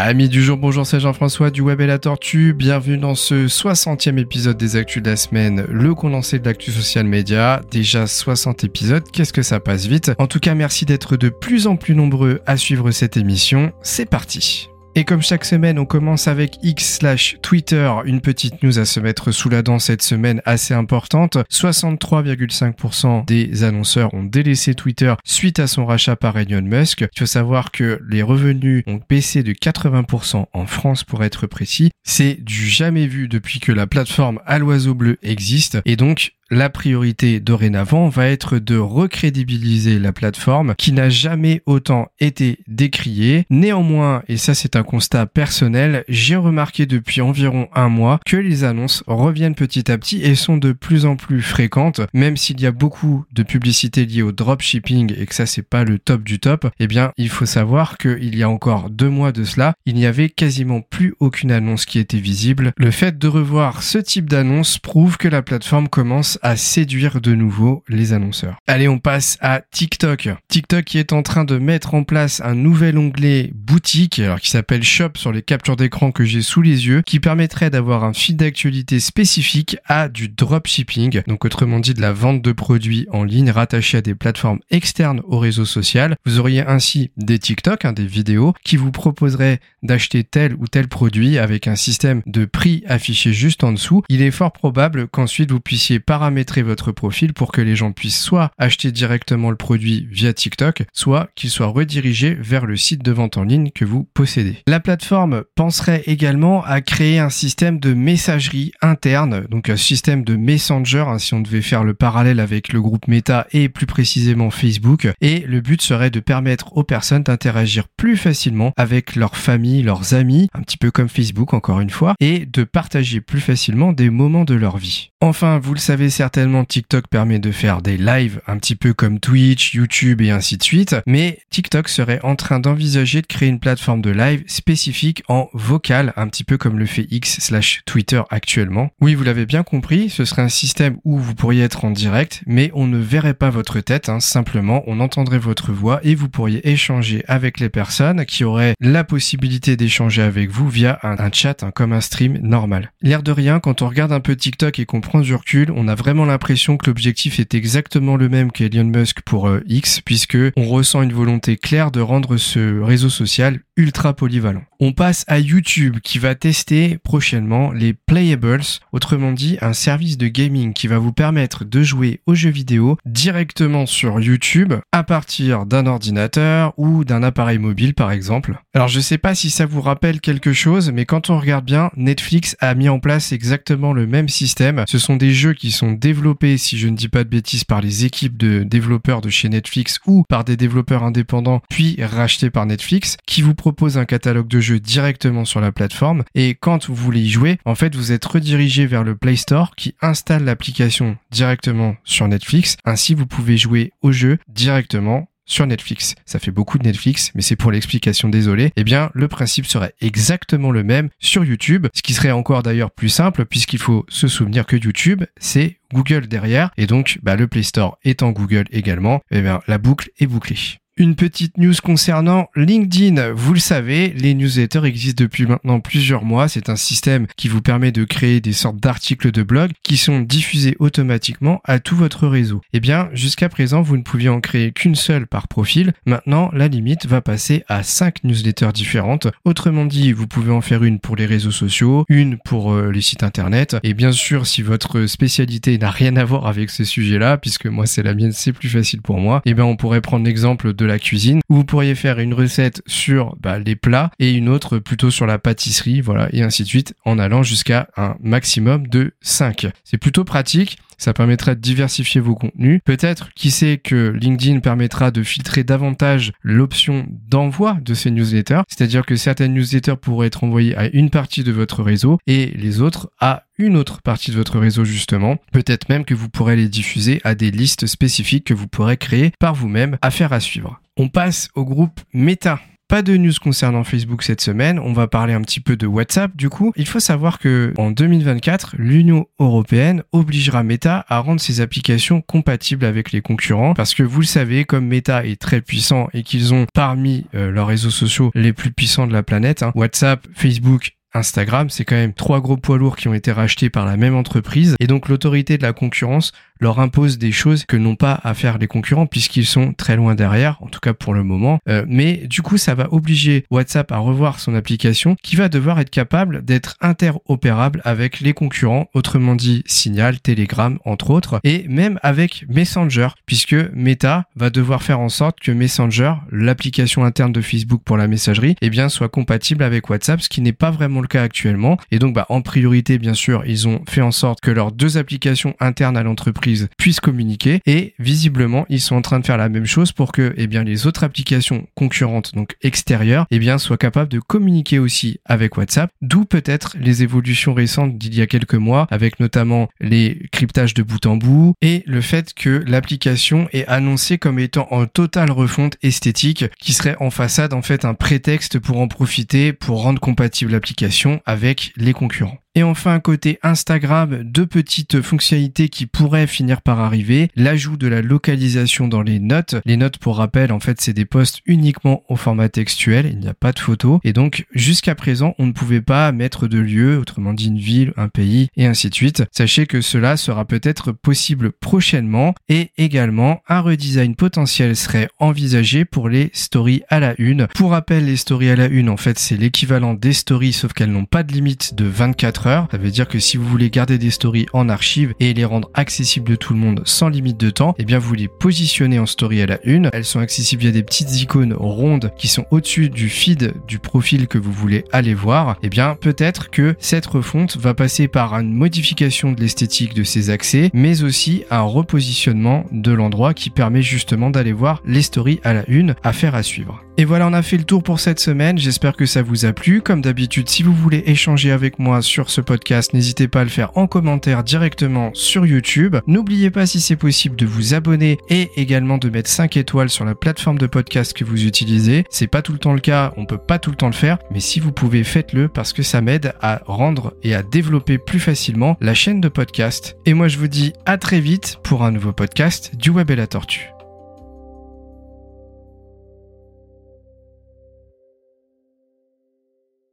Amis du jour, bonjour, c'est Jean-François du Web et la Tortue. Bienvenue dans ce 60e épisode des Actus de la semaine, le condensé de l'actu social média. Déjà 60 épisodes, qu'est-ce que ça passe vite? En tout cas, merci d'être de plus en plus nombreux à suivre cette émission. C'est parti. Et comme chaque semaine, on commence avec X slash Twitter, une petite news à se mettre sous la dent cette semaine assez importante. 63,5% des annonceurs ont délaissé Twitter suite à son rachat par Elon Musk. Il faut savoir que les revenus ont baissé de 80% en France pour être précis. C'est du jamais vu depuis que la plateforme à l'oiseau bleu existe. Et donc, la priorité dorénavant va être de recrédibiliser la plateforme qui n'a jamais autant été décriée. Néanmoins, et ça c'est un constat personnel, j'ai remarqué depuis environ un mois que les annonces reviennent petit à petit et sont de plus en plus fréquentes, même s'il y a beaucoup de publicités liées au dropshipping et que ça c'est pas le top du top, eh bien il faut savoir qu'il y a encore deux mois de cela, il n'y avait quasiment plus aucune annonce qui était visible. Le fait de revoir ce type d'annonce prouve que la plateforme commence à séduire de nouveau les annonceurs. Allez, on passe à TikTok. TikTok qui est en train de mettre en place un nouvel onglet boutique, alors qui s'appelle Shop sur les captures d'écran que j'ai sous les yeux, qui permettrait d'avoir un fil d'actualité spécifique à du dropshipping, donc autrement dit de la vente de produits en ligne rattachés à des plateformes externes au réseau social. Vous auriez ainsi des TikTok, hein, des vidéos, qui vous proposeraient d'acheter tel ou tel produit avec un système de prix affiché juste en dessous. Il est fort probable qu'ensuite vous puissiez paramétrer paramétrer votre profil pour que les gens puissent soit acheter directement le produit via TikTok, soit qu'il soit redirigé vers le site de vente en ligne que vous possédez. La plateforme penserait également à créer un système de messagerie interne, donc un système de messenger, hein, si on devait faire le parallèle avec le groupe Meta et plus précisément Facebook. Et le but serait de permettre aux personnes d'interagir plus facilement avec leur famille, leurs amis, un petit peu comme Facebook encore une fois, et de partager plus facilement des moments de leur vie. Enfin, vous le savez certainement, TikTok permet de faire des lives un petit peu comme Twitch, YouTube et ainsi de suite, mais TikTok serait en train d'envisager de créer une plateforme de live spécifique en vocal, un petit peu comme le fait X slash Twitter actuellement. Oui, vous l'avez bien compris, ce serait un système où vous pourriez être en direct, mais on ne verrait pas votre tête, hein, simplement on entendrait votre voix et vous pourriez échanger avec les personnes qui auraient la possibilité d'échanger avec vous via un, chat, hein, comme un stream normal. L'air de rien, quand on regarde un peu TikTok et qu'on prend du recul, on a vraiment l'impression que l'objectif est exactement le même qu'Elon Musk pour euh, X, puisque on ressent une volonté claire de rendre ce réseau social ultra polyvalent. On passe à YouTube qui va tester prochainement les Playables, autrement dit un service de gaming qui va vous permettre de jouer aux jeux vidéo directement sur YouTube à partir d'un ordinateur ou d'un appareil mobile par exemple. Alors je sais pas si ça vous rappelle quelque chose, mais quand on regarde bien, Netflix a mis en place exactement le même système. Ce sont des jeux qui sont développés, si je ne dis pas de bêtises, par les équipes de développeurs de chez Netflix ou par des développeurs indépendants, puis rachetés par Netflix, qui vous propose un catalogue de jeux directement sur la plateforme. Et quand vous voulez y jouer, en fait, vous êtes redirigé vers le Play Store qui installe l'application directement sur Netflix. Ainsi, vous pouvez jouer au jeu directement sur Netflix. Ça fait beaucoup de Netflix, mais c'est pour l'explication, désolé. Eh bien, le principe serait exactement le même sur YouTube, ce qui serait encore d'ailleurs plus simple puisqu'il faut se souvenir que YouTube, c'est Google derrière, et donc bah, le Play Store étant Google également, eh bien, la boucle est bouclée. Une petite news concernant LinkedIn. Vous le savez, les newsletters existent depuis maintenant plusieurs mois. C'est un système qui vous permet de créer des sortes d'articles de blog qui sont diffusés automatiquement à tout votre réseau. Eh bien, jusqu'à présent, vous ne pouviez en créer qu'une seule par profil. Maintenant, la limite va passer à 5 newsletters différentes. Autrement dit, vous pouvez en faire une pour les réseaux sociaux, une pour euh, les sites internet. Et bien sûr, si votre spécialité n'a rien à voir avec ce sujet-là, puisque moi c'est la mienne, c'est plus facile pour moi, eh bien on pourrait prendre l'exemple de la cuisine, où vous pourriez faire une recette sur bah, les plats et une autre plutôt sur la pâtisserie, voilà, et ainsi de suite, en allant jusqu'à un maximum de 5. C'est plutôt pratique. Ça permettrait de diversifier vos contenus. Peut-être, qui sait que LinkedIn permettra de filtrer davantage l'option d'envoi de ces newsletters. C'est-à-dire que certaines newsletters pourraient être envoyées à une partie de votre réseau et les autres à une autre partie de votre réseau justement. Peut-être même que vous pourrez les diffuser à des listes spécifiques que vous pourrez créer par vous-même. Affaire à suivre. On passe au groupe Meta. Pas de news concernant Facebook cette semaine. On va parler un petit peu de WhatsApp. Du coup, il faut savoir que en 2024, l'Union européenne obligera Meta à rendre ses applications compatibles avec les concurrents parce que vous le savez, comme Meta est très puissant et qu'ils ont parmi euh, leurs réseaux sociaux les plus puissants de la planète, hein, WhatsApp, Facebook Instagram, c'est quand même trois gros poids lourds qui ont été rachetés par la même entreprise et donc l'autorité de la concurrence leur impose des choses que n'ont pas à faire les concurrents puisqu'ils sont très loin derrière, en tout cas pour le moment. Euh, mais du coup, ça va obliger WhatsApp à revoir son application qui va devoir être capable d'être interopérable avec les concurrents, autrement dit Signal, Telegram, entre autres, et même avec Messenger, puisque Meta va devoir faire en sorte que Messenger, l'application interne de Facebook pour la messagerie, eh bien, soit compatible avec WhatsApp, ce qui n'est pas vraiment le cas actuellement. Et donc, bah, en priorité, bien sûr, ils ont fait en sorte que leurs deux applications internes à l'entreprise puissent communiquer et visiblement ils sont en train de faire la même chose pour que eh les autres applications concurrentes donc extérieures eh bien soient capables de communiquer aussi avec WhatsApp d'où peut-être les évolutions récentes d'il y a quelques mois avec notamment les cryptages de bout en bout et le fait que l'application est annoncée comme étant en totale refonte esthétique qui serait en façade en fait un prétexte pour en profiter pour rendre compatible l'application avec les concurrents. Et enfin, côté Instagram, deux petites fonctionnalités qui pourraient finir par arriver. L'ajout de la localisation dans les notes. Les notes, pour rappel, en fait, c'est des posts uniquement au format textuel. Il n'y a pas de photo. Et donc, jusqu'à présent, on ne pouvait pas mettre de lieu, autrement dit une ville, un pays, et ainsi de suite. Sachez que cela sera peut-être possible prochainement. Et également, un redesign potentiel serait envisagé pour les stories à la une. Pour rappel, les stories à la une, en fait, c'est l'équivalent des stories, sauf qu'elles n'ont pas de limite de 24 heures ça veut dire que si vous voulez garder des stories en archive et les rendre accessibles de tout le monde sans limite de temps, eh bien vous les positionnez en story à la une. Elles sont accessibles via des petites icônes rondes qui sont au-dessus du feed du profil que vous voulez aller voir. Eh bien peut-être que cette refonte va passer par une modification de l'esthétique de ces accès, mais aussi un repositionnement de l'endroit qui permet justement d'aller voir les stories à la une à faire à suivre. Et voilà, on a fait le tour pour cette semaine. J'espère que ça vous a plu. Comme d'habitude, si vous voulez échanger avec moi sur ce podcast, n'hésitez pas à le faire en commentaire directement sur YouTube. N'oubliez pas, si c'est possible, de vous abonner et également de mettre 5 étoiles sur la plateforme de podcast que vous utilisez. C'est pas tout le temps le cas, on peut pas tout le temps le faire, mais si vous pouvez, faites-le parce que ça m'aide à rendre et à développer plus facilement la chaîne de podcast. Et moi, je vous dis à très vite pour un nouveau podcast du Web et la Tortue.